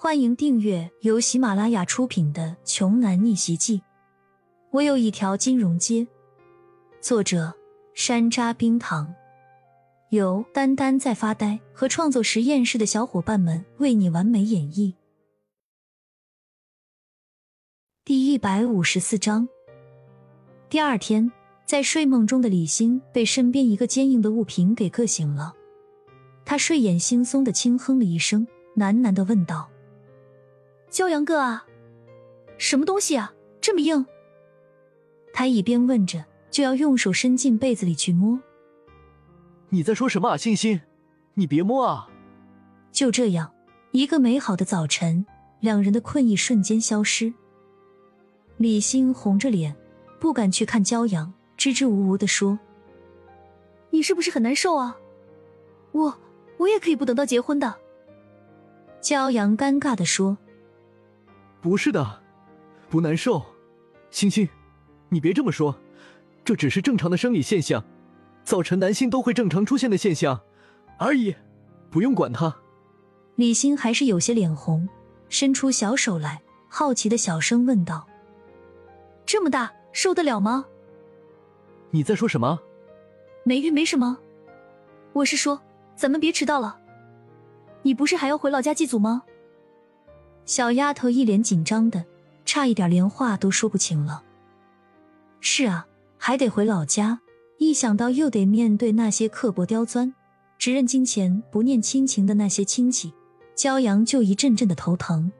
欢迎订阅由喜马拉雅出品的《穷男逆袭记》。我有一条金融街。作者：山楂冰糖，由丹丹在发呆和创作实验室的小伙伴们为你完美演绎。第一百五十四章。第二天，在睡梦中的李欣被身边一个坚硬的物品给硌醒了，他睡眼惺忪的轻哼了一声，喃喃的问道。骄阳哥啊，什么东西啊，这么硬？他一边问着，就要用手伸进被子里去摸。你在说什么啊，欣欣？你别摸啊！就这样，一个美好的早晨，两人的困意瞬间消失。李欣红着脸，不敢去看骄阳，支支吾吾的说：“你是不是很难受啊？我我也可以不等到结婚的。”骄阳尴尬的说。不是的，不难受，星星，你别这么说，这只是正常的生理现象，早晨男性都会正常出现的现象而已，不用管它。李欣还是有些脸红，伸出小手来，好奇的小声问道：“这么大，受得了吗？”你在说什么？没孕没什么，我是说，咱们别迟到了。你不是还要回老家祭祖吗？小丫头一脸紧张的，差一点连话都说不清了。是啊，还得回老家，一想到又得面对那些刻薄刁钻、只认金钱不念亲情的那些亲戚，骄阳就一阵阵的头疼。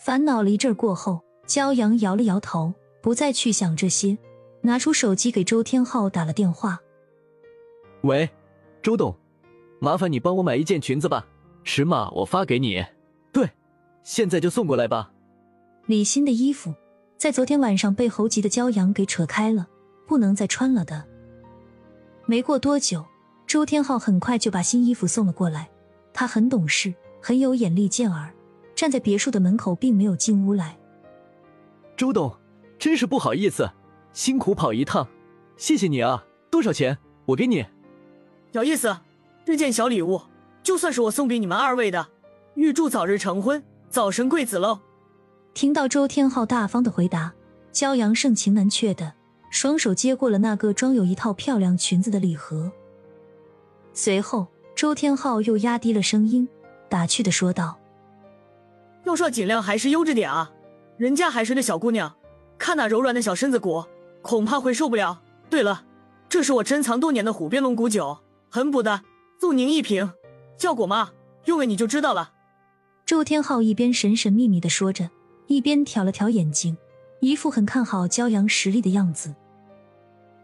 烦恼了一阵过后，骄阳摇了摇头，不再去想这些，拿出手机给周天浩打了电话。喂，周董，麻烦你帮我买一件裙子吧，尺码我发给你。对。现在就送过来吧。李欣的衣服在昨天晚上被猴急的骄阳给扯开了，不能再穿了的。没过多久，周天浩很快就把新衣服送了过来。他很懂事，很有眼力见儿，站在别墅的门口，并没有进屋来。周董，真是不好意思，辛苦跑一趟，谢谢你啊！多少钱？我给你。有意思，这件小礼物就算是我送给你们二位的，预祝早日成婚。早生贵子喽！听到周天浩大方的回答，骄阳盛情难却的双手接过了那个装有一套漂亮裙子的礼盒。随后，周天浩又压低了声音，打趣的说道：“要说尽量还是悠着点啊，人家还是个小姑娘，看那柔软的小身子骨，恐怕会受不了。对了，这是我珍藏多年的虎鞭龙骨酒，很补的，送您一瓶，效果嘛，用了你就知道了。”周天浩一边神神秘秘的说着，一边挑了挑眼睛，一副很看好骄阳实力的样子。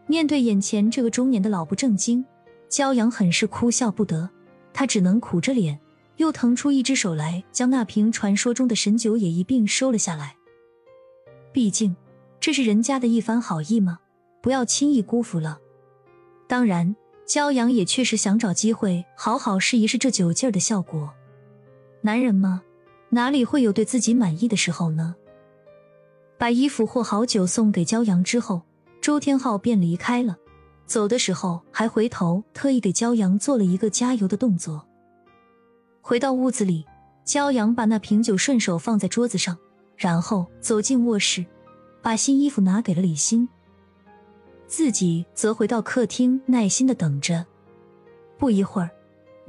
面对眼前这个中年的老不正经，骄阳很是哭笑不得，他只能苦着脸，又腾出一只手来，将那瓶传说中的神酒也一并收了下来。毕竟这是人家的一番好意嘛，不要轻易辜负了。当然，骄阳也确实想找机会好好试一试这酒劲儿的效果。男人嘛，哪里会有对自己满意的时候呢？把衣服和好酒送给骄阳之后，周天浩便离开了。走的时候还回头特意给骄阳做了一个加油的动作。回到屋子里，骄阳把那瓶酒顺手放在桌子上，然后走进卧室，把新衣服拿给了李欣，自己则回到客厅，耐心的等着。不一会儿。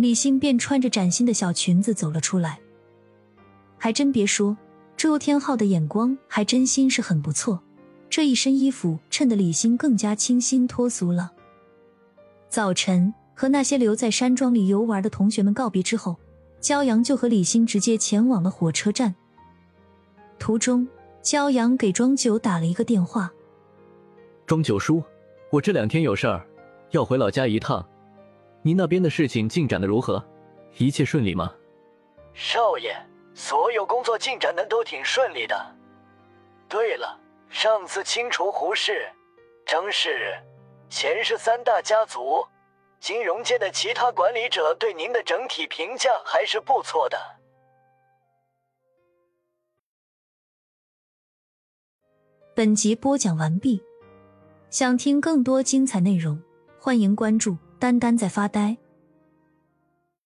李欣便穿着崭新的小裙子走了出来，还真别说，周天浩的眼光还真心是很不错。这一身衣服衬得李欣更加清新脱俗了。早晨和那些留在山庄里游玩的同学们告别之后，骄阳就和李欣直接前往了火车站。途中，骄阳给庄九打了一个电话：“庄九叔，我这两天有事儿，要回老家一趟。”您那边的事情进展的如何？一切顺利吗？少爷，所有工作进展的都挺顺利的。对了，上次清除胡氏、张氏、钱氏三大家族，金融界的其他管理者对您的整体评价还是不错的。本集播讲完毕，想听更多精彩内容，欢迎关注。丹丹在发呆。